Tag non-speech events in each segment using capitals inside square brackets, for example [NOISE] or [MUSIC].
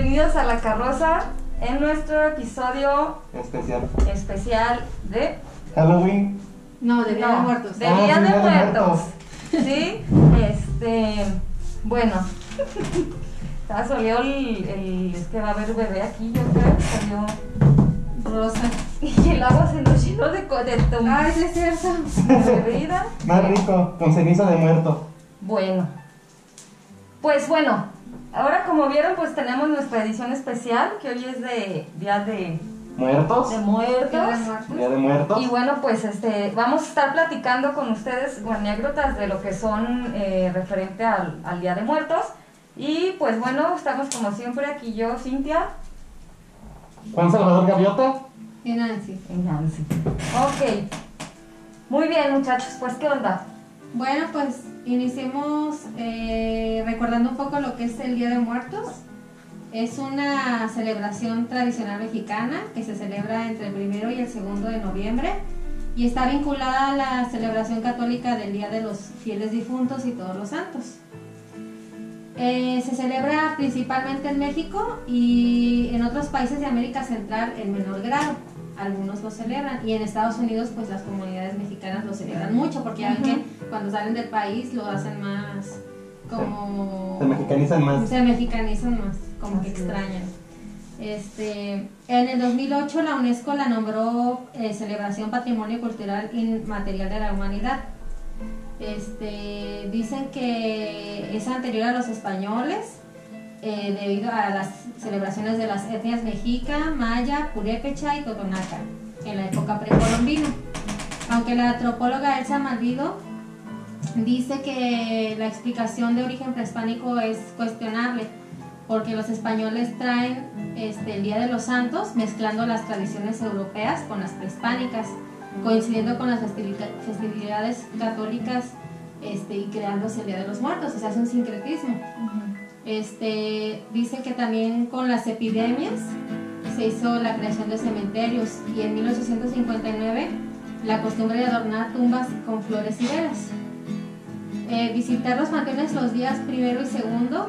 Bienvenidos a La Carroza en nuestro episodio Especial. especial de... Halloween. No, de Día no, de Muertos. de Ah, Día de Día de Muertos. Muertos. Sí, este... Bueno. Ya [LAUGHS] salió el, el... Es que va a haber bebé aquí, yo creo. Salió... Rosa. [LAUGHS] Y el agua se nos llenó de, de tom- Ay, sí es cierto. bebida. Más rico, con ceniza de muerto. Bueno, pues bueno, ahora como vieron, pues tenemos nuestra edición especial, que hoy es de Día de, ¿Muertos? de Muertos. Día de Muertos. Día de muertos. Y bueno, pues este, vamos a estar platicando con ustedes anécdotas de lo que son eh, referente al, al Día de Muertos. Y pues bueno, estamos como siempre aquí yo, Cintia Juan Salvador Gaviota. Y Nancy. y Nancy. Ok, muy bien muchachos, pues ¿qué onda? Bueno, pues iniciemos eh, recordando un poco lo que es el Día de Muertos. Es una celebración tradicional mexicana que se celebra entre el primero y el segundo de noviembre y está vinculada a la celebración católica del Día de los Fieles Difuntos y Todos los Santos. Eh, se celebra principalmente en México y en otros países de América Central en menor grado. Algunos lo celebran y en Estados Unidos pues las comunidades mexicanas lo celebran mucho porque ya ven Ujú. que cuando salen del país lo hacen más como... Se mexicanizan más. Se mexicanizan más, como que es. extrañan. Este, en el 2008 la UNESCO la nombró eh, Celebración Patrimonio Cultural Inmaterial de la Humanidad. Este, dicen que es anterior a los españoles eh, debido a las celebraciones de las etnias mexica, maya, purépecha y totonaca en la época precolombina. Aunque la antropóloga Elsa Malvido dice que la explicación de origen prehispánico es cuestionable porque los españoles traen este, el Día de los Santos mezclando las tradiciones europeas con las prehispánicas, coincidiendo con las festividades católicas este, y creándose el Día de los Muertos, o sea, es un sincretismo. Este, dice que también con las epidemias se hizo la creación de cementerios y en 1859 la costumbre de adornar tumbas con flores y velas. Eh, visitar los panteones los días primero y segundo.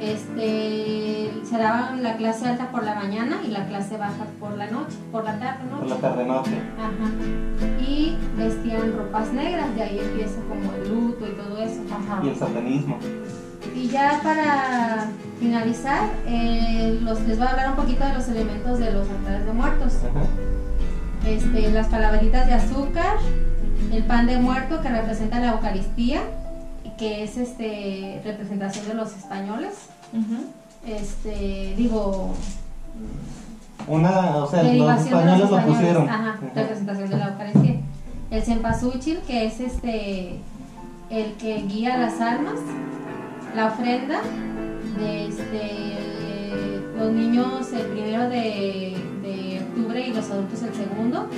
Este, se daban la clase alta por la mañana y la clase baja por la noche, por la tarde, Por noche. la tarde-noche. Ajá. Y vestían ropas negras, de ahí empieza como el luto y todo eso. Ajá. Y el satanismo. Y ya para finalizar, eh, los, les voy a hablar un poquito de los elementos de los altares de muertos. Ajá. Este, las calaveritas de azúcar, el pan de muerto que representa la Eucaristía, que es este, representación de los españoles. Este, digo, Una, o sea, los derivación de los españoles lo pusieron. Ajá, Ajá. representación de la Eucaristía. El cempasúchil, que es este, el que guía las almas. La ofrenda de este, los niños el primero de, octubre y los adultos el segundo.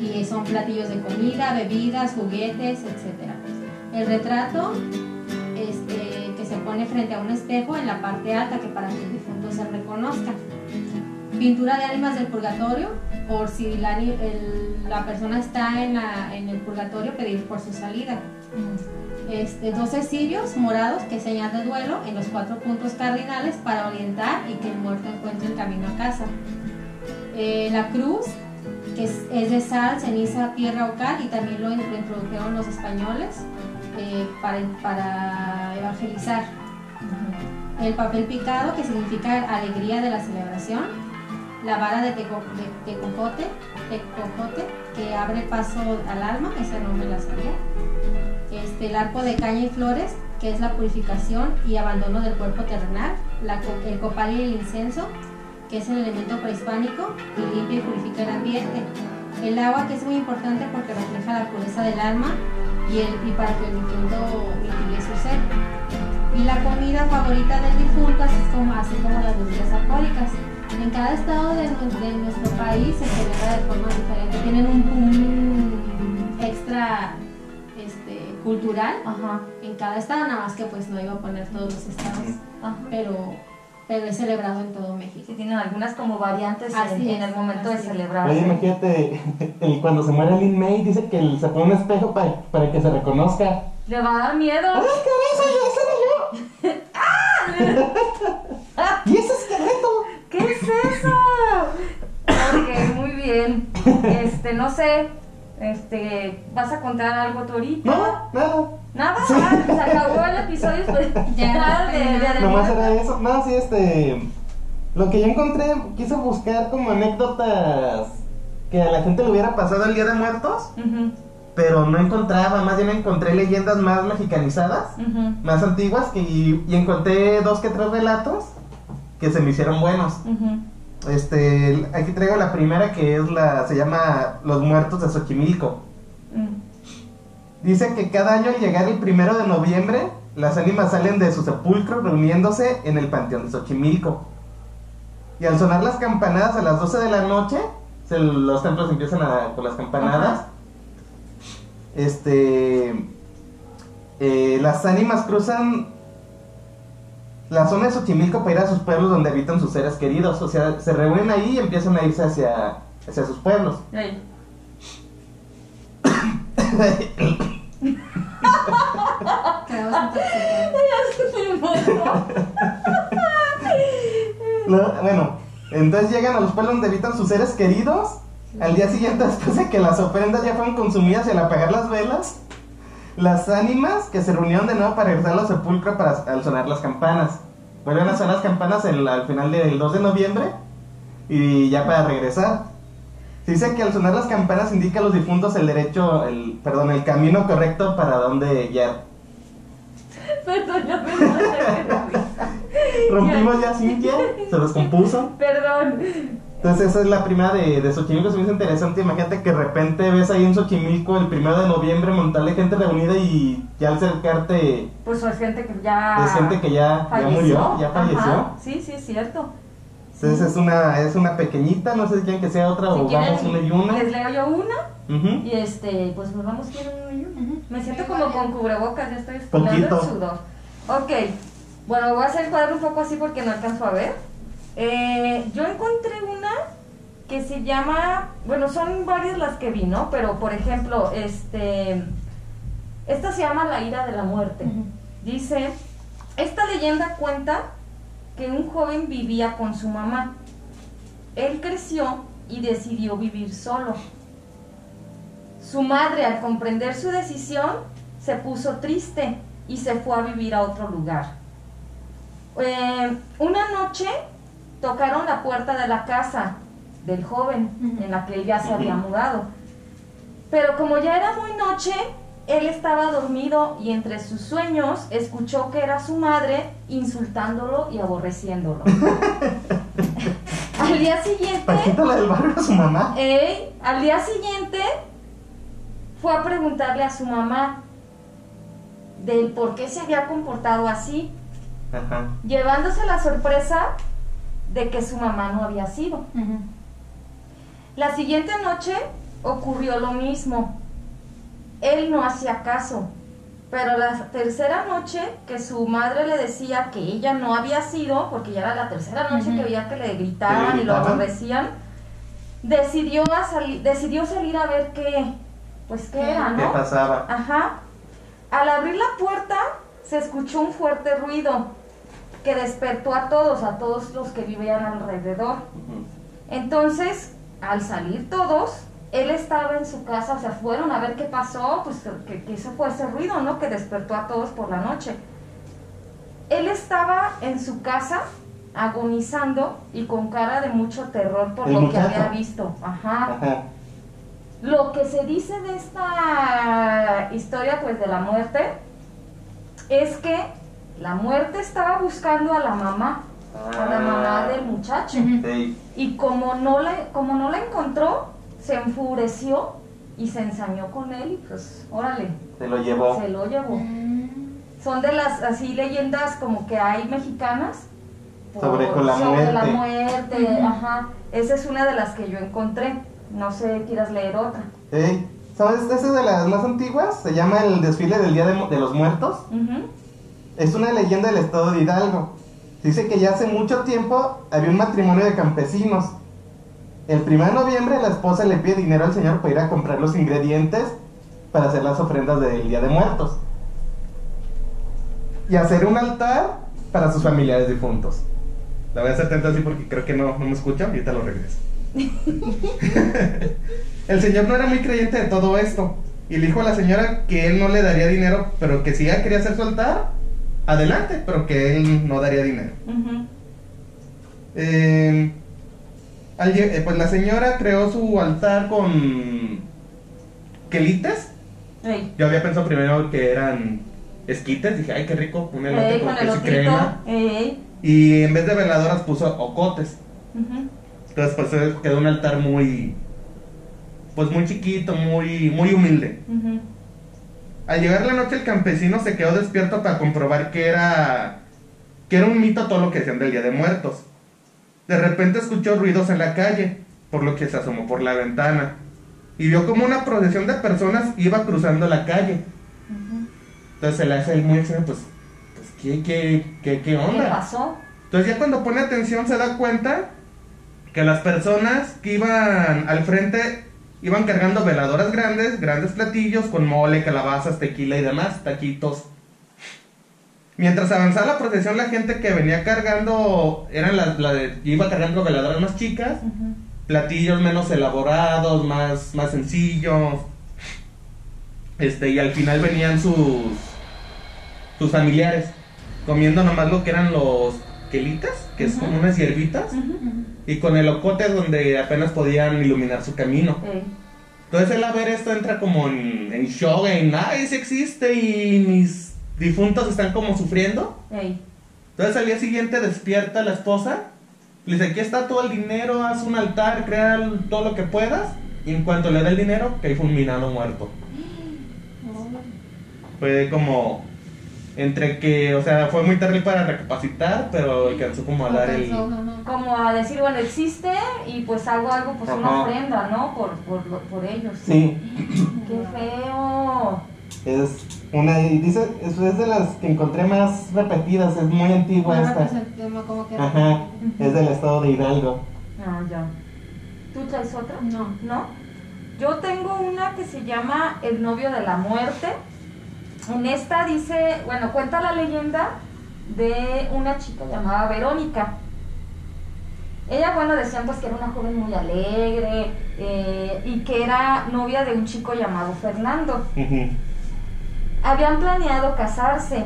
Y son platillos de comida, bebidas, juguetes, etc. El retrato este, que se pone frente a un espejo en la parte alta que para que el difunto se reconozca. Pintura de ánimas del purgatorio, por si la, la persona está en, la- en el purgatorio, pedir por su salida. Este, 12 cirios morados que señal de duelo en los cuatro puntos cardinales para orientar y que el muerto encuentre el camino a casa. Eh, la cruz, que es, es de sal, ceniza, tierra o cal, y también lo, introdujeron los españoles eh, para, para evangelizar. El papel picado, que significa alegría de la celebración. La vara de, teco- de tecojote, tecojote, que abre paso al alma, ese no me la sabía. El arco de caña y flores, que es la purificación y abandono del cuerpo terrenal. El copal y el incienso, que es el elemento prehispánico y limpia y purifica el ambiente. El agua, que es muy importante porque refleja la pureza del alma y, el, y para que el difunto mitigue su sed. Y la comida favorita del difunto, así como, así como las bebidas alcohólicas. En cada estado de, de nuestro país se celebra de forma diferente. Tienen un, un extra cultural Ajá. en cada estado, nada más que pues no iba a poner todos los estados, pero pero es celebrado en todo México. Tienen algunas como variantes en, en, el momento de celebrar. Oye, imagínate, [LAUGHS] el, cuando se muere Lin May, dice que se pone un espejo para, para que se reconozca. Le va a dar miedo. ¡Ah, Qué eso! ¡Yo, [LAUGHS] ¡Ah! [LAUGHS] eso esqueleto! ¿Qué es eso? ok, muy bien. Este, no sé, este, ¿vas a contar algo tú ahorita? No, nada. Nada, Sí. ah, se acabó el episodio pues, [LAUGHS] Ya, nada de, de, de Nomás era eso. No, sí, este. Lo que yo encontré, quise buscar como anécdotas que a la gente le hubiera pasado el Día de Muertos, pero no encontraba, más bien encontré leyendas más mexicanizadas, más antiguas, y, y encontré dos que tres relatos que se me hicieron buenos. ujú. Este, aquí traigo la primera que es la, se llama Los Muertos de Xochimilco. Mm. Dice que cada año al llegar el primero de noviembre, las ánimas salen de su sepulcro reuniéndose en el panteón de Xochimilco. Y al sonar las campanadas a las 12 de la noche, se- los templos empiezan a, con las campanadas. Ajá. Este, eh, las ánimas cruzan la zona de Xochimilco para ir a sus pueblos donde habitan sus seres queridos. O sea, se reúnen ahí y empiezan a irse hacia, hacia sus pueblos. [COUGHS] [LAUGHS] No, bueno, entonces llegan a los pueblos donde habitan sus seres queridos. Al día siguiente, después de que las ofrendas ya fueron consumidas y al apagar las velas, las ánimas que se reunieron de nuevo para regresar al sepulcro para al sonar las campanas. Vuelven a sonar las campanas el- al final del 2 de noviembre y ya para regresar. Se dice que al sonar las campanas indica a los difuntos el derecho, el, perdón, el camino correcto para dónde guiar. [LAUGHS] Perdón, ya me. [LAUGHS] Rompimos ya Cintia, se descompuso. Perdón. Entonces esa es la primera de, de Xochimilco, se me hizo interesante, imagínate que de repente ves ahí en Xochimilco el primero de noviembre montar de gente reunida y ya al acercarte Pues es gente que ya. es gente que ya, ya murió, ya falleció. Ajá. Sí, sí, es cierto. Entonces es una, es una pequeñita, no sé si quieren que sea otra Si o quieren, vamos una y una. Les leo yo una. Y este, pues nos vamos a ir una y una. Ujú. Me siento como con cubrebocas, ya estoy estirando el Poquito. sudor. Ok, bueno, voy a hacer el cuadro un poco así porque no alcanzo a ver. Eh, yo encontré una que se llama, bueno, son varias las que vi, ¿no? Pero, por ejemplo, este, esta se llama La ira de la muerte. Dice, esta leyenda cuenta que un joven vivía con su mamá. Él creció y decidió vivir solo. Su madre, al comprender su decisión, se puso triste y se fue a vivir a otro lugar. Eh, una noche tocaron la puerta de la casa del joven en la que él ya se había mudado. Pero como ya era muy noche, él estaba dormido y entre sus sueños escuchó que era su madre insultándolo y aborreciéndolo. [LAUGHS] al día siguiente, Paquita la del barrio a su mamá. Ey, al día siguiente fue a preguntarle a su mamá del por qué se había comportado así, Ajá. llevándose la sorpresa de que su mamá no había sido. La siguiente noche ocurrió lo mismo. Él no hacía caso, pero la tercera noche que su madre le decía que ella no había sido, porque ya era la tercera noche que veía que le gritaban ¿Que le y lo aborrecían, decidió, a sali- decidió salir a ver qué, pues qué ¿Qué? era, ¿Qué ¿no? pasaba? Ajá. Al abrir la puerta se escuchó un fuerte ruido que despertó a todos, a todos los que vivían alrededor. Entonces, al salir todos, él estaba en su casa, o sea, fueron a ver qué pasó, pues que, que eso fue ese ruido, ¿no? Que despertó a todos por la noche. Él estaba en su casa agonizando y con cara de mucho terror por lo que había visto. Ajá. Ajá. Lo que se dice de esta historia, pues de la muerte, es que la muerte estaba buscando a la mamá, a la mamá del muchacho. Sí. Y como no, la, como no la encontró, se enfureció y se ensañó con él y pues, órale, Se lo llevó. se lo llevó. Mm. Son de las así leyendas como que hay mexicanas. Sobre con la sobre la muerte. muerte, Ujú. ajá. Esa es una de las que yo encontré. No sé, quieras leer otra. Ey, ¿Sabes? Esa es de las más antiguas. Se llama el desfile del Día de, los Muertos. Ujú. Es una leyenda del estado de Hidalgo. Dice que ya hace mucho tiempo había un matrimonio de campesinos. El 1 de noviembre la esposa le pide dinero al señor para ir a comprar los ingredientes para hacer las ofrendas del Día de Muertos. Y hacer un altar para sus familiares difuntos. La voy a hacer tanto así porque creo que no, no me escuchan y ahorita lo regreso. [LAUGHS] El señor no era muy creyente de todo esto. Y le dijo a la señora que él no le daría dinero, pero que si ella quería hacer su altar, adelante, pero que él no daría dinero. Eh, eh, pues la señora creó su altar con quelites. Yo había pensado primero que eran esquites. Dije, ay, qué rico, un elote Ey, con con queso y crema. Y en vez de veladoras puso ocotes. Ujú. Entonces, pues eh, quedó un altar muy. Pues muy chiquito, muy, muy humilde. Ujú. Al llegar la noche, el campesino se quedó despierto para comprobar que era. que era un mito todo lo que decían del Día de Muertos. De repente escuchó ruidos en la calle, por lo que se asomó por la ventana. Y vio como una procesión de personas iba cruzando la calle. Entonces se le hace él muy extraño, pues. pues ¿qué, qué, qué, qué ¿Qué onda? pasó? Entonces ya cuando pone atención se da cuenta que las personas que iban al frente iban cargando veladoras grandes, grandes platillos con mole, calabazas, tequila y demás, taquitos. Mientras avanzaba la procesión, la gente que venía cargando eran las la de- iba cargando veladoras más chicas, Ujú. platillos menos elaborados, más, más sencillos. Este, y al final venían sus sus familiares comiendo nomás lo que eran los quelitas, que Ujú. son unas hierbitas, Ujú. Y con el ocote donde apenas podían iluminar su camino. Ey. Entonces él a ver esto entra como en, en shock, en ay, sí existe y mis difuntos están como sufriendo. Entonces al día siguiente despierta la esposa, le dice, aquí está todo el dinero, haz un altar, crea todo lo que puedas, y en cuanto le da el dinero, que hay fulminado muerto. [GASPS] Fue como entre que, o sea, fue muy terrible para recapacitar, pero alcanzó como a dar el... Como a decir, bueno, existe y pues hago algo, pues una ofrenda, ¿no? Por, por, por ellos. Sí, [CLEARS THROAT] Qué feo. es una, dice, eso es de las que encontré más repetidas, es muy antigua esta. Como que Ajá, es del estado de Hidalgo. Ah, ya. ¿Tú traes otra? No. ¿No? Yo tengo una que se llama El novio de la muerte. En esta dice, bueno, cuenta la leyenda de una chica llamada Verónica. Ella, bueno, decían pues que era una joven muy alegre eh, y que era novia de un chico llamado Fernando. Habían planeado casarse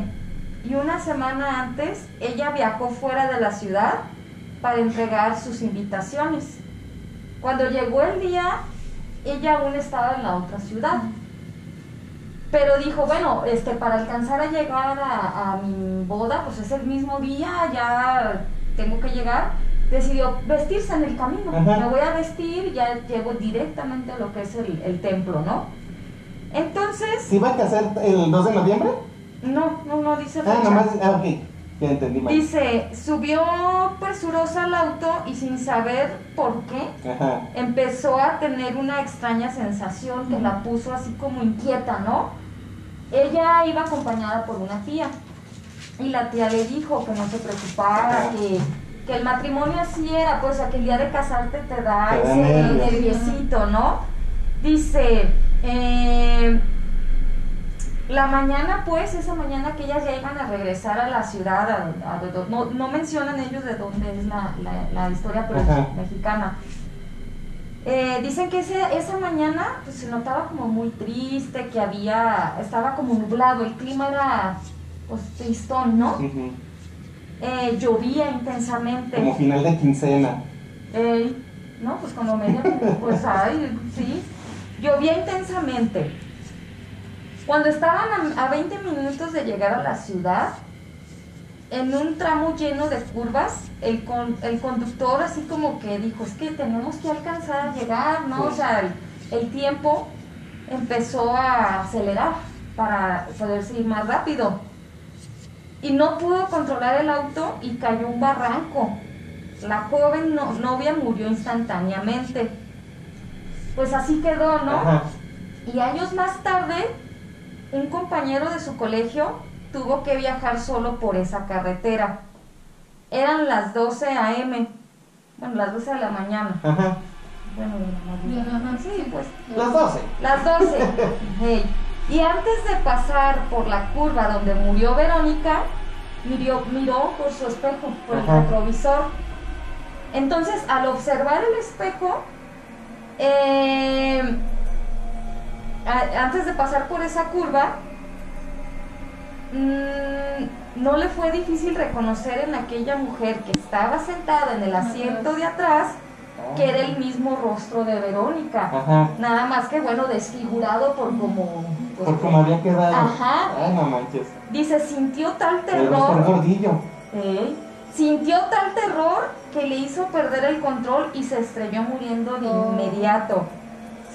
y una semana antes ella viajó fuera de la ciudad para entregar sus invitaciones. Cuando llegó el día, ella aún estaba en la otra ciudad. Pero dijo, bueno, este, para alcanzar a llegar a, a mi boda, pues es el mismo día, ya tengo que llegar. Decidió vestirse en el camino. Ajá. Me voy a vestir, ya llego directamente a lo que es el, el templo, ¿no? Entonces, ¿Se iba a casar el 2 de noviembre? no, no, no dice Ah, nomás, ah, ok, ya entendí mal. Dice, subió presurosa al auto y sin saber por qué, Ajá, empezó a tener una extraña sensación que la puso así como inquieta, ¿no? Ella iba acompañada por una tía y la tía le dijo que no se preocupara, que, que el matrimonio así era, pues a que el día de casarte te da ese nervios. nerviosito, ¿no? Dice, eh, la mañana, pues, esa mañana que ellas ya iban a regresar a la ciudad, a- a- a- no, no mencionan ellos de dónde es la, la- la historia, pero Ajá. es mexicana. Eh, dicen que ese- esa mañana pues, se notaba como muy triste, que había, estaba como nublado, el clima era pues tristón, ¿no? Eh, llovía intensamente. como final de quincena. Ey, no, pues como media, [LAUGHS] pues ay, sí. Llovía intensamente. Cuando estaban a, a 20 minutos de llegar a la ciudad, en un tramo lleno de curvas, el, con- el conductor así como que dijo, es que tenemos que alcanzar a llegar, ¿no? O sea, el, el tiempo empezó a acelerar para poderse ir más rápido. Y no pudo controlar el auto y cayó un barranco. La joven no- novia murió instantáneamente. Pues así quedó, ¿no? Ajá. Y años más tarde, un compañero de su colegio tuvo que viajar solo por esa carretera. Eran las 12 a.m. Bueno, las 12 de la mañana. Ajá. Bueno, la. Sí, pues. Las 12. Las 12. [LAUGHS] Hey. Y antes de pasar por la curva donde murió Verónica, miró, miró por su espejo, por el retrovisor. Entonces, al observar el espejo, Eh, a- antes de pasar por esa curva, mm, no le fue difícil reconocer en aquella mujer que estaba sentada en el asiento de atrás que era el mismo rostro de Verónica. Ajá. Nada más que, bueno, desfigurado por como... pues, Por como había quedado. Ajá. Ay, no manches. Dice, sintió tal terror. gordillo. Sintió tal terror que le hizo perder el control y se estrelló muriendo de Oh. inmediato.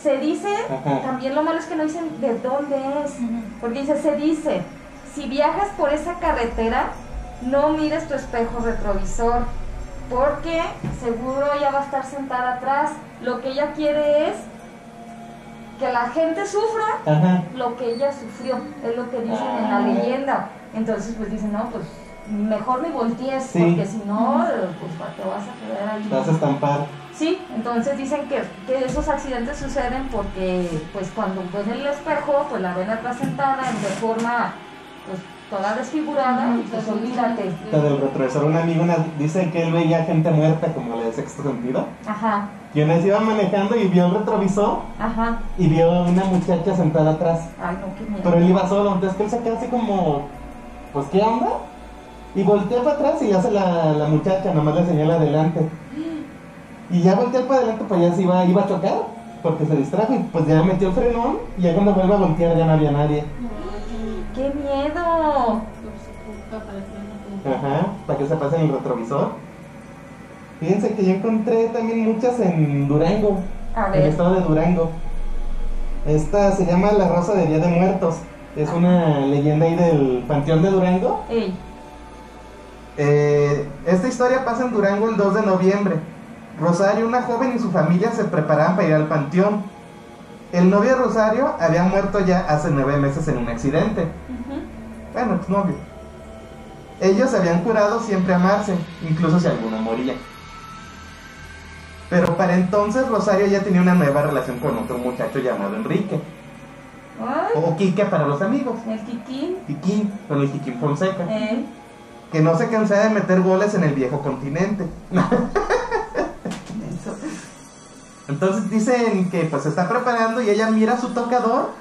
Se dice, Ajá. también lo malo es que no dicen de dónde es, porque dice, se dice, si viajas por esa carretera, no mires tu espejo retrovisor, porque seguro ella va a estar sentada atrás. Lo que ella quiere es que la gente sufra Ajá. lo que ella sufrió, es lo que dicen en la leyenda. Entonces, pues dicen, no, pues mejor ni voltees, Sí. porque si no, pues te vas a quedar ahí. Te vas a estampar. Sí, entonces dicen que, que esos accidentes suceden porque, pues cuando ven el espejo, pues la ven atrás sentada en de forma, pues toda desfigurada, pues olvídate. La del retrovisor, un amigo dice que él veía gente muerta como la de sexto sentido. Ajá, Y una vez iba manejando y vio el retrovisor ajá. y vio a una muchacha sentada atrás. Ay, no, qué miedo. Pero él iba solo, entonces que él se queda así como, pues ¿qué onda? Y voltea para atrás y hace la, la muchacha, nomás le señala adelante. Y ya voltea para adelante, pues ya se iba, iba a chocar, porque se distrajo y pues ya metió el frenón y ya cuando vuelve a voltear ya no había nadie. ¡Qué miedo! Ajá, para que se pase en el retrovisor. Fíjense que yo encontré también muchas en Durango, A en el ver, estado de Durango. Esta se llama La Rosa de Día de Muertos. Es una leyenda ahí del Panteón de Durango. ey, Eh, esta historia pasa en Durango el 2 de noviembre. Rosario, una joven y su familia se preparaban para ir al panteón. El novio de Rosario había muerto ya hace nueve meses en un accidente. Bueno, exnovio. Ellos habían jurado siempre amarse, incluso si alguno moría. Pero para entonces Rosario ya tenía una nueva relación con otro muchacho llamado Enrique. O Quique para los amigos. el Kikín, Kikín, con el Kikín Fonseca. ey. Que no se cansaba de meter goles en el viejo continente. [LAUGHS] Entonces dicen que pues se está preparando y ella mira su tocador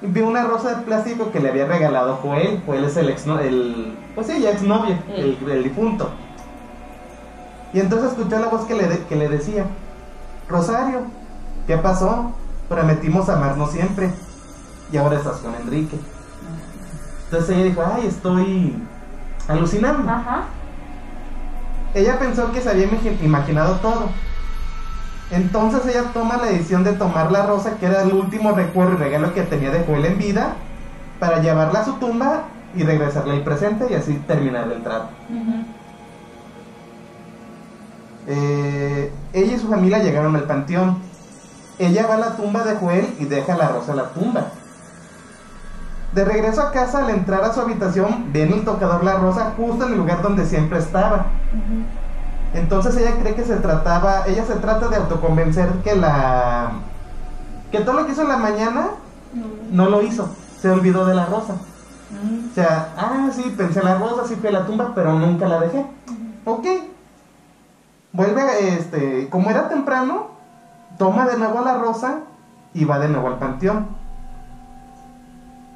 y ve una rosa de plástico que le había regalado Joel. Joel es el ex el pues sí, ya exnovio, el, el difunto. Y entonces escuchó la voz que le, de- que le decía, Rosario, ¿qué pasó? Prometimos amarnos siempre y ahora estás con Enrique. Entonces ella dijo, ay, estoy alucinando. Ajá. Ella pensó que se había imagi- imaginado todo. Entonces ella toma la decisión de tomar la rosa, que era el último recuerdo y regalo que tenía de Joel en vida, para llevarla a su tumba y regresarle el presente y así terminar el trato. Eh, ella y su familia llegaron al panteón. Ella va a la tumba de Joel y deja la rosa en la tumba. De regreso a casa, al entrar a su habitación, ve en el tocador la rosa justo en el lugar donde siempre estaba. Entonces ella cree que se trataba, ella se trata de autoconvencer que la que todo lo que hizo en la mañana No. no lo hizo, se olvidó de la rosa. O sea, ah, sí, pensé en la rosa, sí fui a la tumba, pero nunca la dejé. Ok. Vuelve, este, como era temprano, toma de nuevo la rosa y va de nuevo al panteón.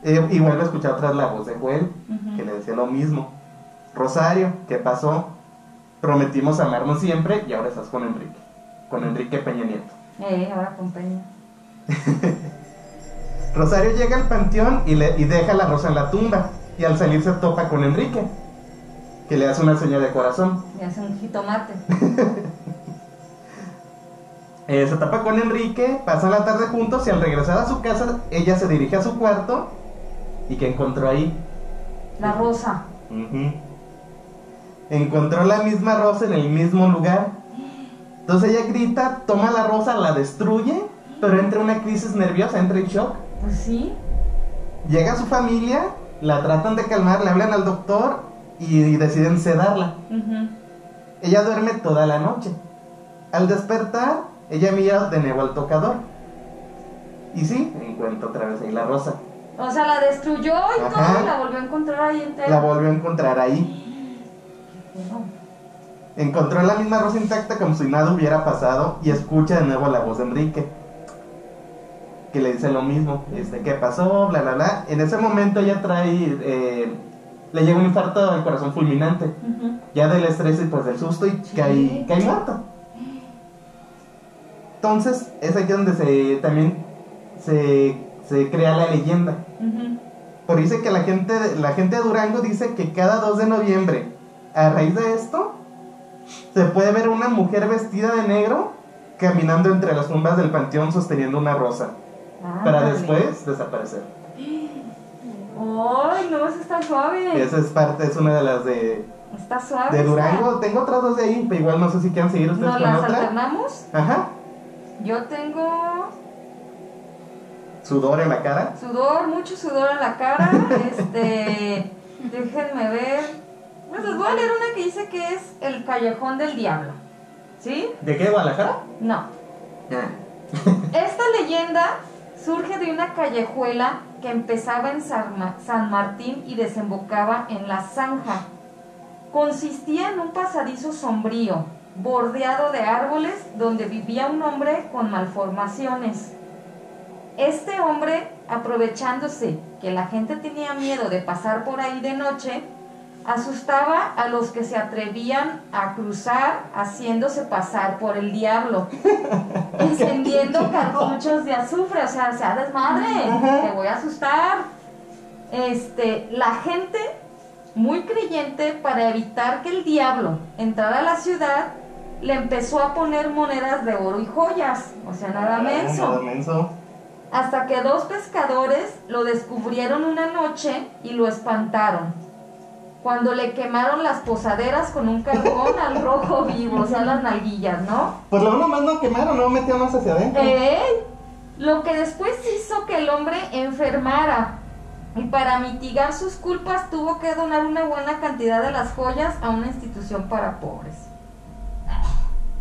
Eh, y vuelve a escuchar otra vez la voz de Joel, que le decía lo mismo. Rosario, ¿qué pasó? Prometimos amarnos siempre y ahora estás con Enrique. Con Enrique Peña Nieto. Eh, ahora acompaña. [LAUGHS] Rosario llega al panteón y, le, y deja la rosa en la tumba. Y al salir se topa con Enrique, que le hace una señal de corazón. Le hace un jitomate. [LAUGHS] Eh, se tapa con Enrique, pasan la tarde juntos y al regresar a su casa, ella se dirige a su cuarto. ¿Y que encontró ahí? La rosa. Ujú. Encontró la misma rosa en el mismo lugar. Entonces ella grita, toma la rosa, la destruye, pero entra en una crisis nerviosa, entra en shock. Pues sí. Llega su familia, la tratan de calmar, le hablan al doctor y, deciden sedarla. Ella duerme toda la noche. Al despertar, ella mira de nuevo al tocador. Y sí, encuentra otra vez ahí la rosa. O sea, la destruyó y todo y la volvió a encontrar ahí entera. La volvió a encontrar ahí. Encontró la misma rosa intacta como si nada hubiera pasado y escucha de nuevo la voz de Enrique. que le dice lo mismo, este, ¿qué pasó? Bla, bla, bla. En ese momento ella trae, eh, le llega un infarto al corazón fulminante, ya del estrés y pues del susto y cae, cae muerta. Entonces, es aquí donde se también se, se crea la leyenda. Por dice que la gente, la gente de Durango dice que cada 2 de noviembre, a raíz de esto, se puede ver una mujer vestida de negro caminando entre las tumbas del panteón sosteniendo una rosa, para Ándale. después desaparecer. Ay, no, eso está suave. Esa es parte, es una de las de, Está suave. de. Durango. Tengo otras dos de ahí, pero igual no sé si quieran seguir ustedes ¿Nos con las otra. alternamos? Ajá, Yo tengo sudor en la cara. sudor, mucho sudor en la cara. [LAUGHS] este, déjenme ver. Pues les voy a leer una que dice que es el callejón del diablo. ¿Sí? ¿De qué, Guadalajara? No. [LAUGHS] Esta leyenda surge de una callejuela que empezaba en San Martín y desembocaba en la zanja. Consistía en un pasadizo sombrío, bordeado de árboles, donde vivía un hombre con malformaciones. Este hombre, aprovechándose que la gente tenía miedo de pasar por ahí de noche, asustaba a los que se atrevían a cruzar haciéndose pasar por el diablo, [LAUGHS] encendiendo cartuchos de azufre, o sea, sea desmadre, te voy a asustar. Este, la gente muy creyente para evitar que el diablo entrara a la ciudad, le empezó a poner monedas de oro y joyas, o sea, nada menso. Ah, Nada menso. Hasta que dos pescadores lo descubrieron una noche y lo espantaron. Cuando le quemaron las posaderas con un carbón al rojo vivo, o sea, las nalguillas, ¿no? Pues lo uno más no quemaron, no metió más hacia adentro. ¡Ey! Lo que después hizo que el hombre enfermara. Y para mitigar sus culpas tuvo que donar una buena cantidad de las joyas a una institución para pobres.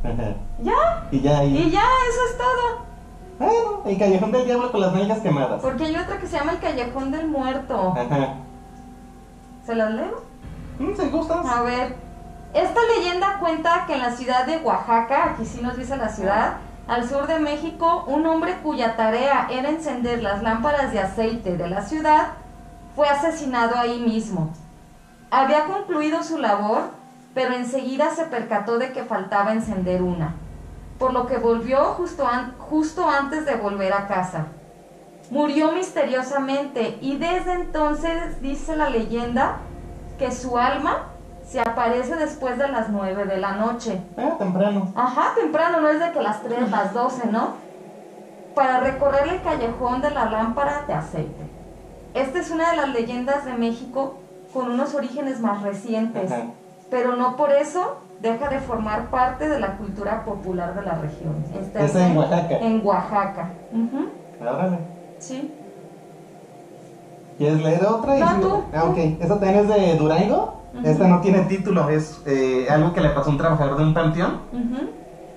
[LAUGHS] ¿Ya? Y ya ahí. Y ya, eso es todo. Bueno, el callejón del diablo con las nalgas quemadas. Porque hay otra que se llama el Callejón del Muerto. Ajá. ¿Se las leo? ¿Se? A ver, esta leyenda cuenta que en la ciudad de Oaxaca, aquí sí nos dice la ciudad, al sur de México, un hombre cuya tarea era encender las lámparas de aceite de la ciudad fue asesinado ahí mismo. Había concluido su labor, pero enseguida se percató de que faltaba encender una, por lo que volvió justo, an- justo antes de volver a casa. Murió misteriosamente y desde entonces dice la leyenda que su alma se aparece después de las 9 de la noche. Ah, temprano. Ajá, temprano, no es de que las 3, las 12, ¿no? Para recorrer el callejón de la lámpara de aceite. Esta es una de las leyendas de México con unos orígenes más recientes, Ajá. pero no por eso deja de formar parte de la cultura popular de la región. Esta Esa en Oaxaca. En Oaxaca. Ujú, Órale. Sí. ¿Quieres leer otra? No, tú, Ah, ok. ¿Esta también es de Durango? Esta no tiene título, es eh, algo que le pasó a un trabajador de un panteón.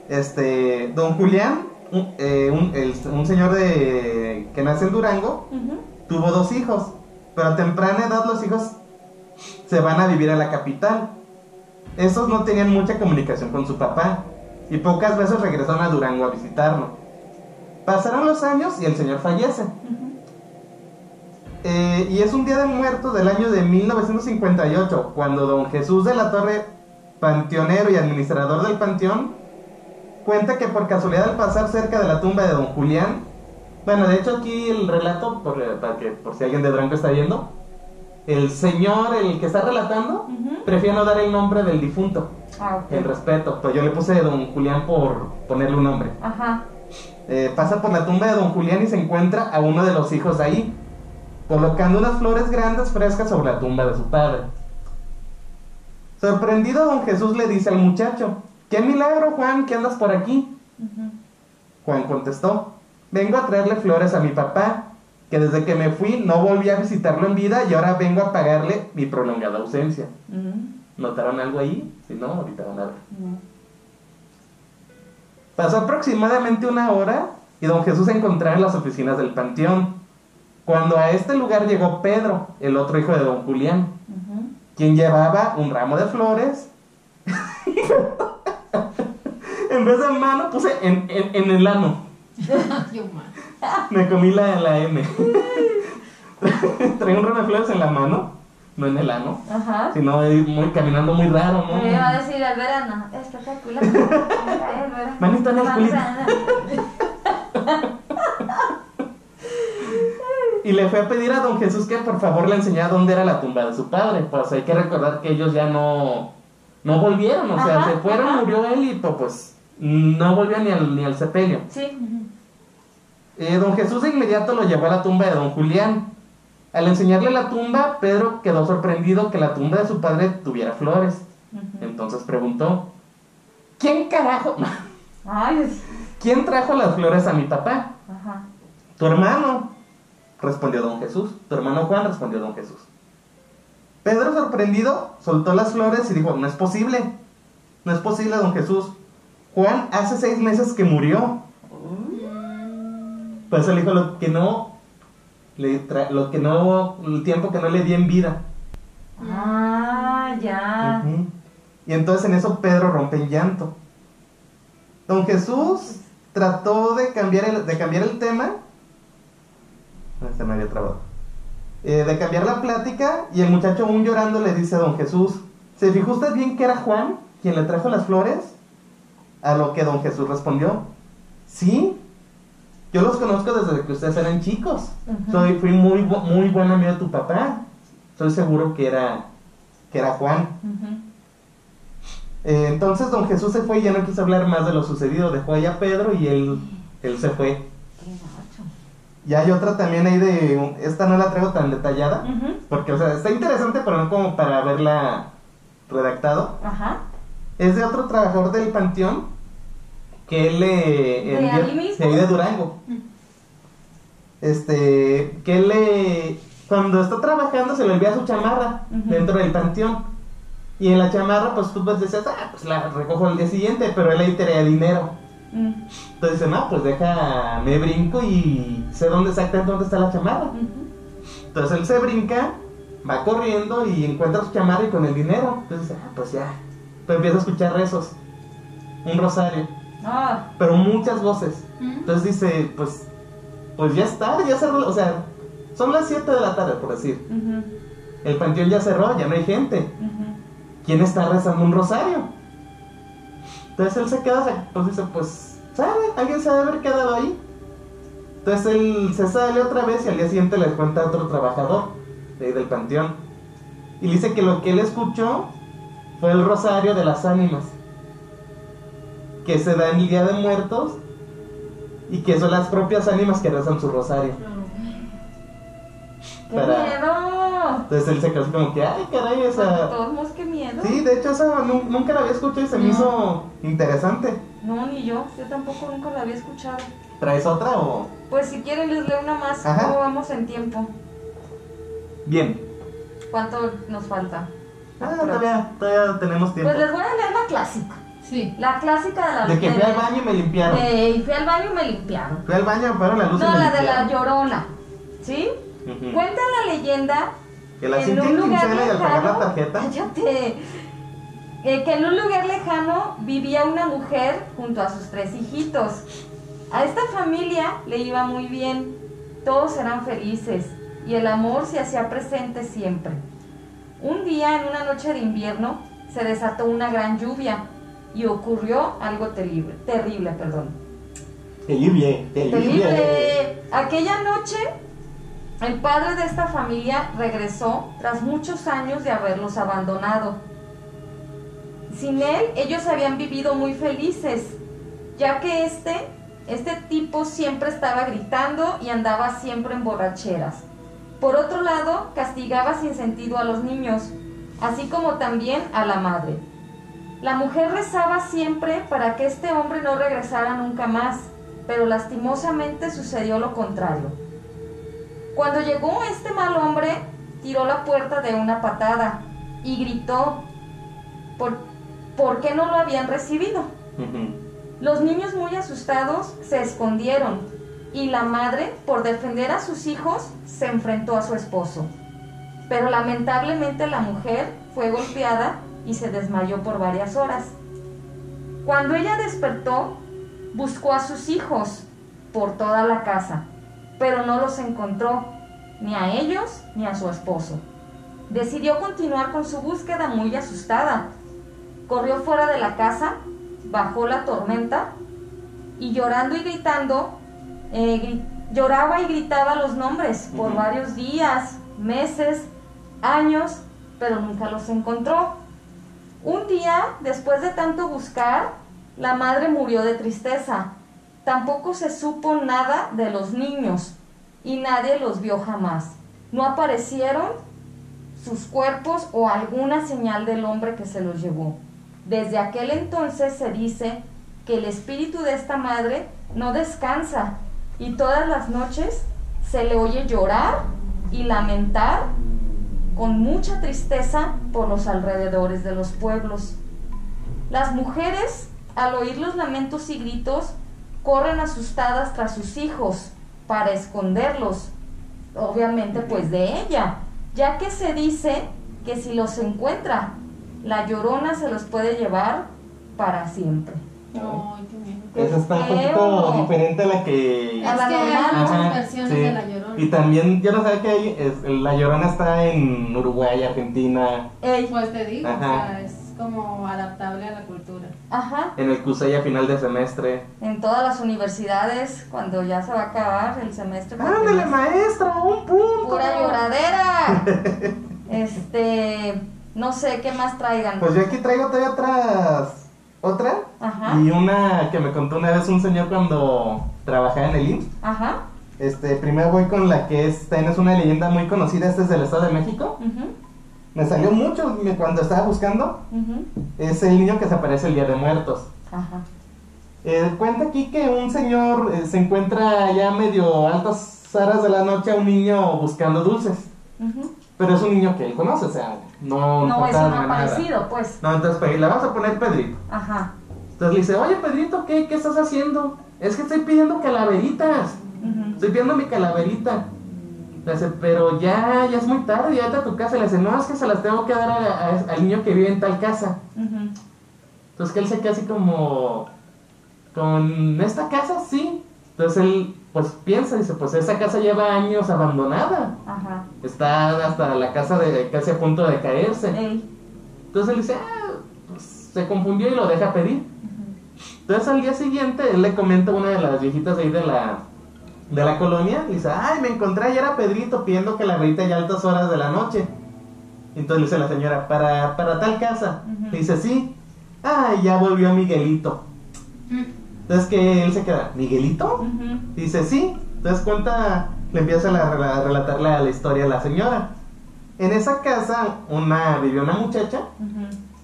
Este, don Julián, un, eh, un- el- un señor de, que nace en Durango, tuvo dos hijos, pero a temprana edad los hijos se van a vivir a la capital. Estos no tenían mucha comunicación con su papá y pocas veces regresaron a Durango a visitarlo. Pasaron los años y el señor fallece. Eh, y es un día de muertos del año de 1958, cuando don Jesús de la Torre, panteonero y administrador del panteón, cuenta que por casualidad al pasar cerca de la tumba de don Julián, bueno, de hecho aquí el relato, por, eh, para que, por si alguien de Durango está viendo, el señor, el que está relatando, Ujú. prefiere no dar el nombre del difunto, Ah, ok. el respeto, pues yo le puse don Julián por ponerle un nombre. Ajá. Eh, pasa por la tumba de don Julián y se encuentra a uno de los hijos ahí, colocando unas flores grandes frescas sobre la tumba de su padre. Sorprendido, don Jesús le dice al muchacho, ¡qué milagro, Juan, que andas por aquí! Juan contestó, vengo a traerle flores a mi papá, que desde que me fui no volví a visitarlo en vida y ahora vengo a pagarle mi prolongada ausencia. ¿Notaron algo ahí? Si no, ahorita van a ver. Pasó aproximadamente una hora y don Jesús se encontraba en las oficinas del panteón. Cuando a este lugar llegó Pedro, el otro hijo de don Julián, quien llevaba un ramo de flores. en vez de mano, puse en, en- en el ano. [LAUGHS] Me comí la, la M. Traía un ramo de flores en la mano, no en el ano, Ajá. sino muy, caminando muy raro, ¿no? Me iba a decir el verano, espectacular. Manito en el culito. Y le fue a pedir a don Jesús que por favor le enseñara dónde era la tumba de su padre. Pues hay que recordar que ellos ya no, no volvieron, o sea, Ajá, se fueron, ajá. murió él y pues, no volvió ni al, ni al sepelio. Sí. Eh, don Jesús de inmediato lo llevó a la tumba de don Julián. Al enseñarle la tumba, Pedro quedó sorprendido que la tumba de su padre tuviera flores. Entonces preguntó, ¿quién carajo? [LAUGHS] Ay, es- ¿Quién trajo las flores a mi papá? Ajá. Tu hermano, respondió don Jesús. Tu hermano Juan, respondió don Jesús. Pedro, sorprendido, soltó las flores y dijo, no es posible. No es posible, don Jesús. Juan hace seis meses que murió. Pues él dijo lo que no, le tra- lo que no, el tiempo que no le di en vida. Ah, ya. Y entonces en eso Pedro rompe en llanto. Don Jesús trató de cambiar el, de cambiar el tema. Se me había trabado. Eh, de cambiar la plática y el muchacho aún llorando le dice a don Jesús, ¿se fijó usted bien que era Juan quien le trajo las flores? A lo que don Jesús respondió, sí, yo los conozco desde que ustedes eran chicos. Soy, fui muy, muy buen amigo de tu papá. Estoy seguro que era, que era Juan. Eh, entonces don Jesús se fue y ya no quiso hablar más de lo sucedido. Dejó ahí a Pedro y él, él se fue. Y hay otra también ahí de... Esta no la traigo tan detallada. Porque, o sea, está interesante, pero no como para verla redactado. Ajá. Es de otro trabajador del panteón que él le... ¿De ahí mismo? de de Durango. Este, que él le... Cuando está trabajando se le envía su chamarra dentro del panteón. Y en la chamarra, pues tú pues decías, ah, pues la recojo el día siguiente, pero él ahí traía dinero. Entonces dice, no, pues deja, me brinco y sé dónde exactamente dónde está la chamarra. Entonces él se brinca, va corriendo y encuentra su chamarra y con el dinero. Entonces dice, ah, pues ya. Pues empieza a escuchar rezos. Un rosario. Ah, Pero muchas voces. Entonces dice, pues, pues ya está, ya cerró. O sea, son las 7 de la tarde, por decir. El panteón ya cerró, ya no hay gente. ¿Quién está rezando un rosario? Entonces él se queda, se- pues dice, pues, ¿sabe? Alguien se debe haber quedado ahí. Entonces él se sale otra vez y al día siguiente le cuenta a otro trabajador de ahí del panteón. Y dice que lo que él escuchó fue el rosario de las ánimas. Que se da en el Día de Muertos y que son las propias ánimas que rezan su rosario. ¡Qué Para- miedo! Entonces él se quedó así como que, ay, caray, o sea... Todos modos, qué miedo. Sí, de hecho, eso nu- nunca la había escuchado y se me hizo interesante. No, ni yo. Yo tampoco nunca la había escuchado. ¿Traes otra o...? Pues si quieren les leo una más. Ajá. ¿Cómo vamos en tiempo? Bien. ¿Cuánto nos falta? Ah, todavía, todavía tenemos tiempo. Pues les voy a leer la clásica. Sí. La clásica de la De que fui al baño y me limpiaron. de- y fui al baño y me limpiaron. Fui al baño, me apagaron la luz y No, me la de la llorona. ¿Sí? Cuenta la leyenda Que la en un lugar lejano- tarjeta. Cállate. Eh, que en un lugar lejano vivía una mujer junto a sus tres hijitos. A esta familia le iba muy bien, todos eran felices y el amor se hacía presente siempre. Un día, en una noche de invierno, se desató una gran lluvia y ocurrió algo terrible, terrible, perdón. Terrible, Terrible. Aquella noche, el padre de esta familia regresó tras muchos años de haberlos abandonado. Sin él, ellos habían vivido muy felices, ya que este, este tipo siempre estaba gritando y andaba siempre en borracheras. Por otro lado, castigaba sin sentido a los niños, así como también a la madre. La mujer rezaba siempre para que este hombre no regresara nunca más, pero lastimosamente sucedió lo contrario. Cuando llegó este mal hombre, tiró la puerta de una patada y gritó por, por qué no lo habían recibido. Los niños muy asustados se escondieron y la madre, por defender a sus hijos, se enfrentó a su esposo. Pero lamentablemente la mujer fue golpeada y se desmayó por varias horas. Cuando ella despertó, buscó a sus hijos por toda la casa, pero no los encontró, ni a ellos ni a su esposo. Decidió continuar con su búsqueda muy asustada. Corrió fuera de la casa, bajó la tormenta y llorando y gritando, eh, gri- lloraba y gritaba los nombres por varios días, meses, años, pero nunca los encontró. Un día, después de tanto buscar, la madre murió de tristeza. Tampoco se supo nada de los niños y nadie los vio jamás. No aparecieron sus cuerpos o alguna señal del hombre que se los llevó. Desde aquel entonces se dice que el espíritu de esta madre no descansa y todas las noches se le oye llorar y lamentar con mucha tristeza por los alrededores de los pueblos. Las mujeres, al oír los lamentos y gritos, corren asustadas tras sus hijos para esconderlos, obviamente pues de ella, ya que se dice que si los encuentra, la llorona se los puede llevar para siempre. Ay, qué miedo. Esa está un poquito diferente a la que... Es A la que hay normal. muchas Ajá, versiones sí. de La Llorona. Y también, yo no sabía que hay, es- La Llorona está en Uruguay, Argentina, Ey, Pues te digo, Ajá. o sea, es como adaptable a la cultura. Ajá, en el CUSEI a final de semestre. en todas las universidades, cuando ya se va a acabar el semestre. ¡Ándale, maestra! ¡Un punto! Pura lloradera. [LAUGHS] este, no sé qué más traigan. Pues yo aquí traigo todavía otras... ¿Otra? Ajá, Y una que me contó una vez un señor cuando trabajaba en el IMSS. ajá, Este, primero voy con la que es, es una leyenda muy conocida, este es del Estado de México. ujú, Me salió mucho cuando estaba buscando. ujú, Es el niño que se aparece el Día de Muertos. ajá, Eh, cuenta aquí que un señor eh, se encuentra ya medio altas horas de la noche a un niño buscando dulces. Pero es un niño que él conoce, o sea, no, No, es un aparecido, pues. No, entonces pues, le vamos a poner Pedrito. Ajá, Entonces le dice, oye Pedrito, ¿qué, qué estás haciendo? Es que estoy pidiendo calaveritas. Estoy pidiendo mi calaverita. Le dice, pero ya, ya es muy tarde, ya vete a tu casa. Le dice, no, es que se las tengo que dar a- a- al niño que vive en tal casa. Entonces que él se queda así como, con esta casa, sí. Entonces él, pues piensa, dice, pues esa casa lleva años abandonada. Ajá, Está hasta la casa de casi a punto de caerse. ey, Entonces él dice, ah, pues se confundió y lo deja pedir. Entonces al día siguiente él le comenta a una de las viejitas ahí de la, de la colonia, y dice, ay, me encontré ayer a Pedrito pidiendo que la verita ya a altas horas de la noche. Entonces le dice la señora, ¿para, para tal casa? Le dice, sí. Ay, ya volvió Miguelito. Entonces que él se queda, ¿Miguelito? Dice, sí. Entonces cuenta, le empieza a, la- a relatar la, historia a la señora. En esa casa una, vivió una muchacha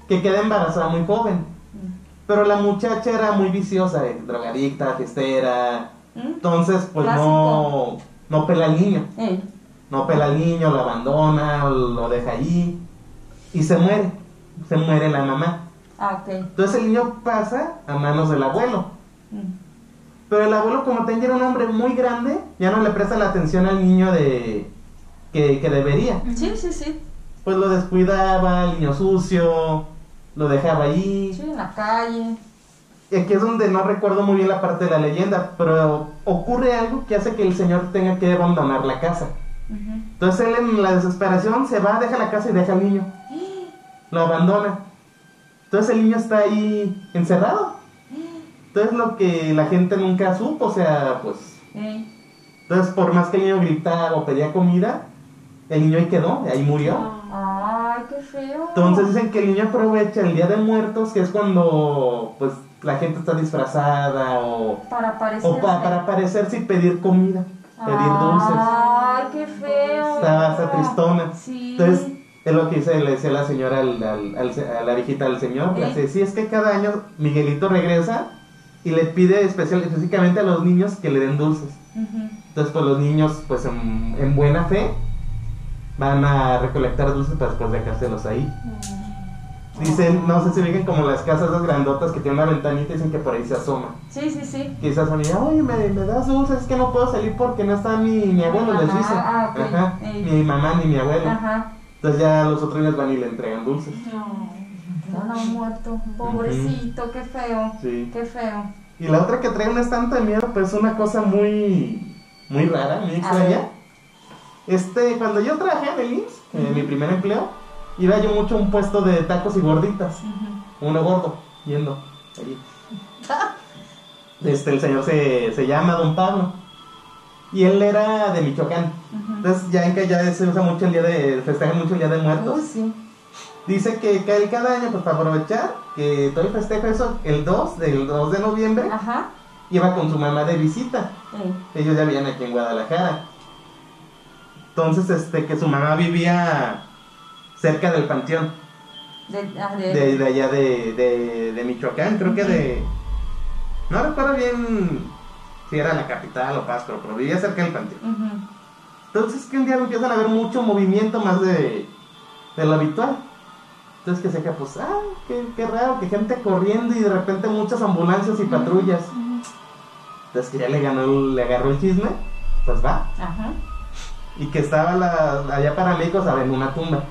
que queda embarazada muy joven. ujú. Pero la muchacha era muy viciosa, eh, drogadicta, fiestera. ¿Mm? Entonces, pues no, no pela al niño. Ey, No pela al niño, lo abandona, lo deja allí. Y se muere. Se muere la mamá. ah. Entonces el niño pasa a manos del abuelo. Mm, Pero el abuelo, como tenía era un hombre muy grande, ya no le presta la atención al niño de que, que debería. Sí, sí, sí. Pues lo descuidaba, el niño sucio, lo dejaba allí. Sí, en la calle. Y aquí es donde no recuerdo muy bien la parte de la leyenda, pero ocurre algo que hace que el señor tenga que abandonar la casa. Entonces él en la desesperación se va, deja la casa y deja al niño. [GASPS] Lo abandona. Entonces el niño está ahí encerrado. [GASPS] Entonces lo que la gente nunca supo, o sea, pues... Entonces por más que el niño gritaba o pedía comida, el niño ahí quedó, ahí murió. Ay, qué feo. Entonces dicen que el niño aprovecha el Día de Muertos, que es cuando pues la gente está disfrazada o, Para parecer. o pa- para y pedir comida, pedir dulces. Ay, qué feo. Está, está tristona. Sí. Entonces, es lo que dice, le decía la señora al, al- al a la viejita del señor. Le ¿Eh? dice, sí, es que cada año Miguelito regresa y le pide especial, específicamente a los niños que le den dulces. Ujú. Entonces, pues los niños, pues en, en buena fe, van a recolectar dulces para después dejárselos ahí. Dicen, no sé si ven como las casas esas grandotas que tienen una ventanita, dicen que por ahí se asoma. Sí, sí, sí. Quizás son, oye, me, me das dulces, es que no puedo salir porque no está mi, mi abuelo, les Ajá, dice. ah, ok. Ajá, Ey. mi mamá ni mi abuelo. Ajá. Entonces ya los otros niños van y le entregan dulces. No, no, muerto. Pobrecito, qué feo. Sí. Qué feo. Y la otra que trae un estante de miedo, pues es una cosa muy, muy rara, muy extraña. Este, cuando yo trabajé en el IMSS, en mi primer empleo, iba yo mucho a un puesto de tacos y gorditas. Uno gordo, yendo. [LAUGHS] Este, el señor se, se llama Don Pablo. Y él era de Michoacán. Entonces, ya en que ya se usa mucho el día de. festejan mucho el día de muertos. Sí. Dice que, él cada año, pues para aprovechar, que todo el festejo, eso, el 2, del 2 de noviembre, Ajá. iba con su mamá de visita. Ellos ya vivían aquí en Guadalajara. Entonces, este, que su mamá vivía cerca del panteón, De, ah, de- de, de allá de, Michoacán, creo que de... No recuerdo bien si era la capital o Pátzcuaro, pero vivía cerca del panteón. Ujú. Entonces que un día empiezan a ver mucho movimiento más de, de lo habitual. Entonces que se queda, pues, ah, qué, qué raro, que gente corriendo y de repente muchas ambulancias y patrullas. Entonces que ya le ganó, el- le agarró el chisme, pues va. Ajá. Y que estaba la, allá paramédicos a ver, en una tumba.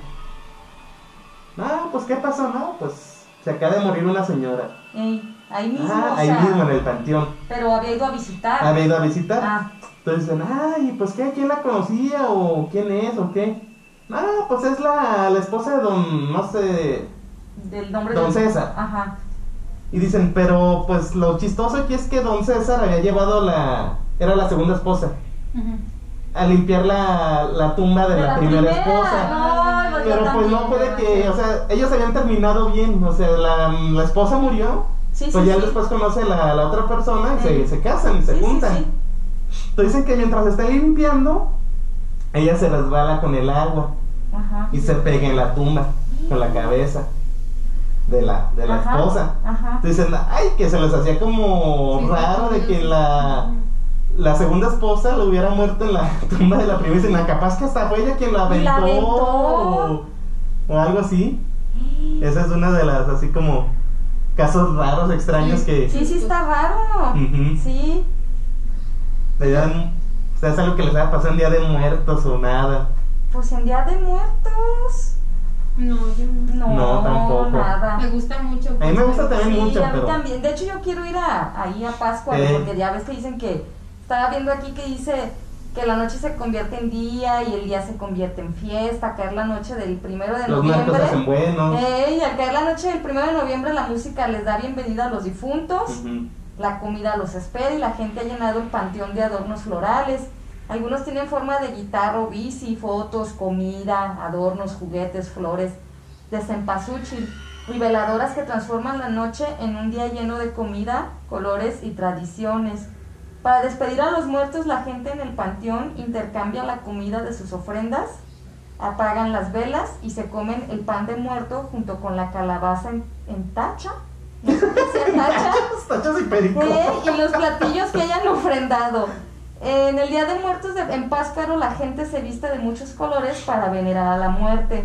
Ah, pues ¿qué pasó? No, pues se acaba de morir una señora. Ey. Ahí mismo, Ah, o ahí sea, mismo en el panteón. pero había ido a visitar. Había ido a visitar. Ah, Entonces dicen, ay, pues qué, ¿quién la conocía? ¿O quién es? ¿O qué? Ah, pues es la, la esposa de don, no sé. del nombre Don del- César. Ajá. Y dicen, pero pues lo chistoso aquí es que don César había llevado la, era la segunda esposa, Ujú. a limpiar la, la tumba de, la, primera, esposa. No, Pero pues no puede que, o sea, ellos habían terminado bien, o sea, la, la esposa murió, Sí, pues sí, ya sí. después conoce la, la otra persona y se, se casan y se juntan. Entonces dicen que mientras está limpiando, ella se resbala con el agua Ajá. y se pega en la tumba con la cabeza de la, de la Ajá, esposa. Ajá. Dicen, ay, que se les hacía como Sí, raro de que la, la segunda esposa le hubiera muerto en la [LAUGHS] tumba de la primera. Dicen, "Ah, capaz que hasta fue ella quien la aventó. la aventó. O, o algo así. Esa es una de las, así como, casos raros, extraños Sí. que... Sí, sí está raro. Sí. le dan- o sea, es algo que les haya pasado en Día de Muertos o nada. Pues en Día de Muertos. No, yo no. No, No, tampoco. nada. Me gusta mucho. A mí me gusta también Sí, mucho, a mí pero... también. De hecho, yo quiero ir a, ahí a Pascua, Eh. porque ya ves que dicen que. Estaba viendo aquí que dice que la noche se convierte en día y el día se convierte en fiesta. Caer la noche del primero de Los noviembre. se hacen buenos. Al caer la noche del primero de noviembre, la música les da bienvenida a los difuntos. La comida los espera y la gente ha llenado el panteón de adornos florales. Algunos tienen forma de guitarra o bici, fotos, comida, adornos, juguetes, flores, de cempasúchil y veladoras que transforman la noche en un día lleno de comida, colores y tradiciones. Para despedir a los muertos, la gente en el panteón intercambia la comida de sus ofrendas, apagan las velas y se comen el pan de muerto junto con la calabaza en, en tacha. [LAUGHS] No sé qué tacha. [LAUGHS] Los tachos y perico. ¿Eh? Y los platillos que hayan ofrendado. En el Día de Muertos de- en Páscaro la gente se viste de muchos colores para venerar a la muerte.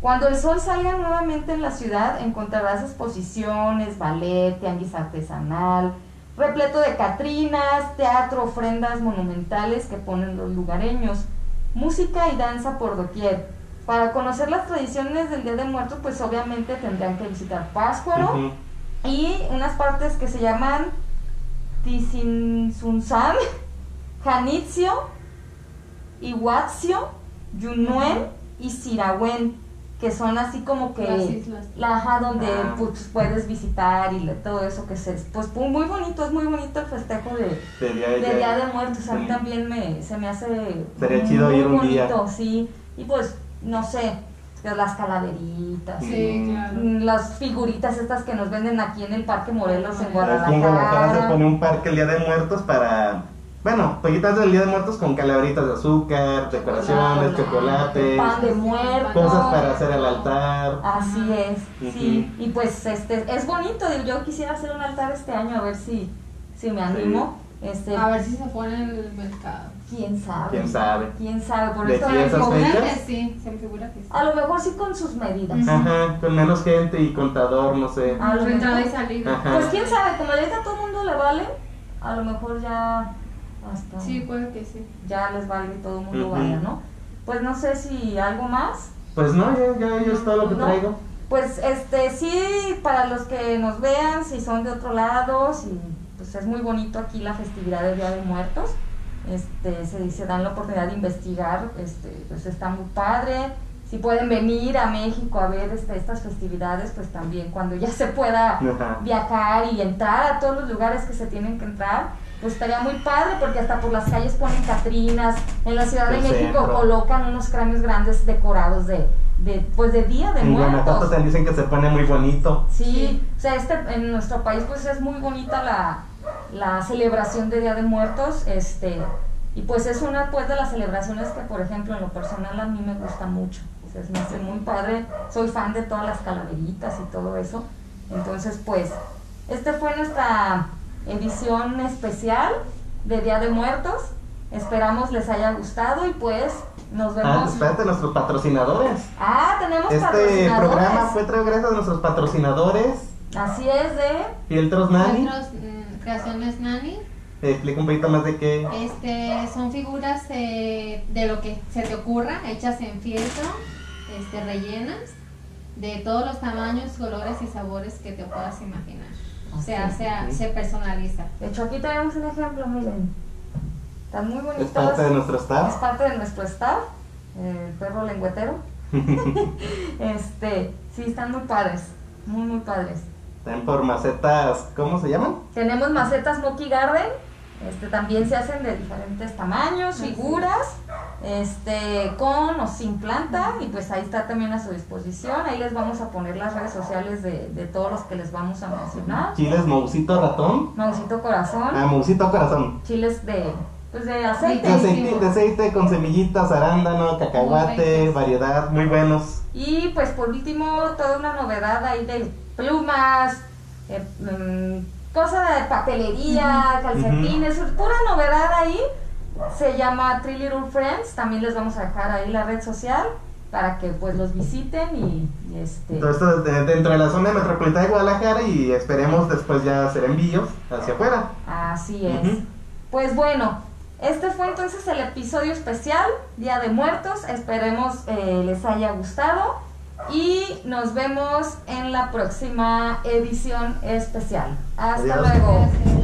Cuando el sol salga nuevamente en la ciudad encontrarás exposiciones, ballet, tianguis artesanal, repleto de catrinas, teatro, ofrendas monumentales que ponen los lugareños, música y danza por doquier. Para conocer las tradiciones del Día de Muertos, pues obviamente tendrán que visitar Páscuaro y unas partes que se llaman Tizinsunzam, Janitzio, Ihuatzio, Yunuen y Sirawen, que son así como que Las islas. la ajá, donde Ah. pues, puedes visitar y todo eso que se pues muy muy bonito, es muy bonito el festejo de, De día de de- Día de Muertos, a mí también me, se me hace Sería chido ir un día. bonito, sí, y pues no sé, las calaveritas, Sí, Mm. claro. Las figuritas estas que nos venden aquí en el Parque Morelos en Aquí en Guadalajara se Guadalajara. pone un parque el Día de Muertos para. Bueno, pollitas del Día de Muertos con calaveritas de azúcar, decoraciones, Chocolate, chocolates, Pan de muerto. cosas para hacer al altar. Así es, sí. Y pues este es bonito, digo, yo quisiera hacer un altar este año a ver si, si me animo. Este, A ver si se pone en el mercado. quién sabe. ¿Quién sabe? Quién sabe, por ¿De esto me esas digo, Se me figura fechas? que sí, se me figura que sí. a lo mejor sí con sus medidas. Ajá, con menos gente y contador, no sé. A lo entrada y salida. Ajá. Pues quién sabe, como ahorita a todo el mundo le vale, a lo mejor ya hasta Sí, puede que sí. ya les vale y todo el mundo Ujú. vaya, ¿no? Pues no sé si algo más. Pues no, ya, ya, ya es todo lo que ¿No? traigo. Pues este sí, para los que nos vean, si son de otro lado, si pues es muy bonito aquí la festividad del Día de Muertos. este, se, se dan la oportunidad de investigar, este, pues está muy padre. Si pueden venir a México a ver este, estas festividades, pues también cuando ya se pueda Ajá. viajar y entrar a todos los lugares que se tienen que entrar, estaría muy padre porque hasta por las calles ponen catrinas, en la Ciudad de El México centro. colocan unos cráneos grandes decorados de, de pues de Día de En Guanajuato Muertos. también dicen que se pone muy bonito. Sí, o sea, este, en nuestro país pues es muy bonita la, la celebración de Día de Muertos, este, y pues es una pues de las celebraciones que por ejemplo en lo personal a mí me gusta mucho, o sea, se me hace muy padre, soy fan de todas las calaveritas y todo eso, entonces pues, este fue nuestra edición especial de Día de Muertos, esperamos les haya gustado y pues nos Ah, vemos. espérate, nuestros patrocinadores. Ah, tenemos Este patrocinadores. programa fue traído gracias a nuestros patrocinadores. Así es de Fieltros Nani. Nuestros, mm, creaciones Nani Eh, explica un poquito más de qué. Este, son figuras eh, de lo que se te ocurra, hechas en fieltro, este, rellenas, de todos los tamaños, colores y sabores que te puedas imaginar. O sea, Ok. se, se personaliza. De hecho, aquí tenemos un ejemplo, miren. Están muy bonitos. Es parte de nuestro Es staff. parte de nuestro staff, el perro lengüetero. [LAUGHS] este, sí, están muy padres, muy, muy padres. Están por macetas, ¿cómo se llaman? Tenemos macetas Monkey Garden, este, también se hacen de diferentes tamaños, figuras, este, con o sin planta, y pues ahí está también a su disposición. Ahí les vamos a poner las redes sociales de, de todos los que les vamos a mencionar. Chiles Moucito Ratón. Mausito Corazón, Ah, Moucito Corazón. chiles de, pues de De aceite. aceite, de aceite con semillitas, arándano, cacahuate, variedad, muy buenos. Y pues por último, toda una novedad ahí de plumas, eh, mm, cosa de papelería, calcetines, pura novedad ahí. Se llama Three Little Friends, también les vamos a dejar ahí la red social para que pues los visiten y, y, este... Todo esto de- dentro de la zona metropolitana de Guadalajara y esperemos después ya hacer envíos hacia afuera. Así es. Pues bueno, este fue entonces el episodio especial, Día de Muertos. Esperemos eh, les haya gustado y nos vemos en la próxima edición especial. Hasta Adiós. luego.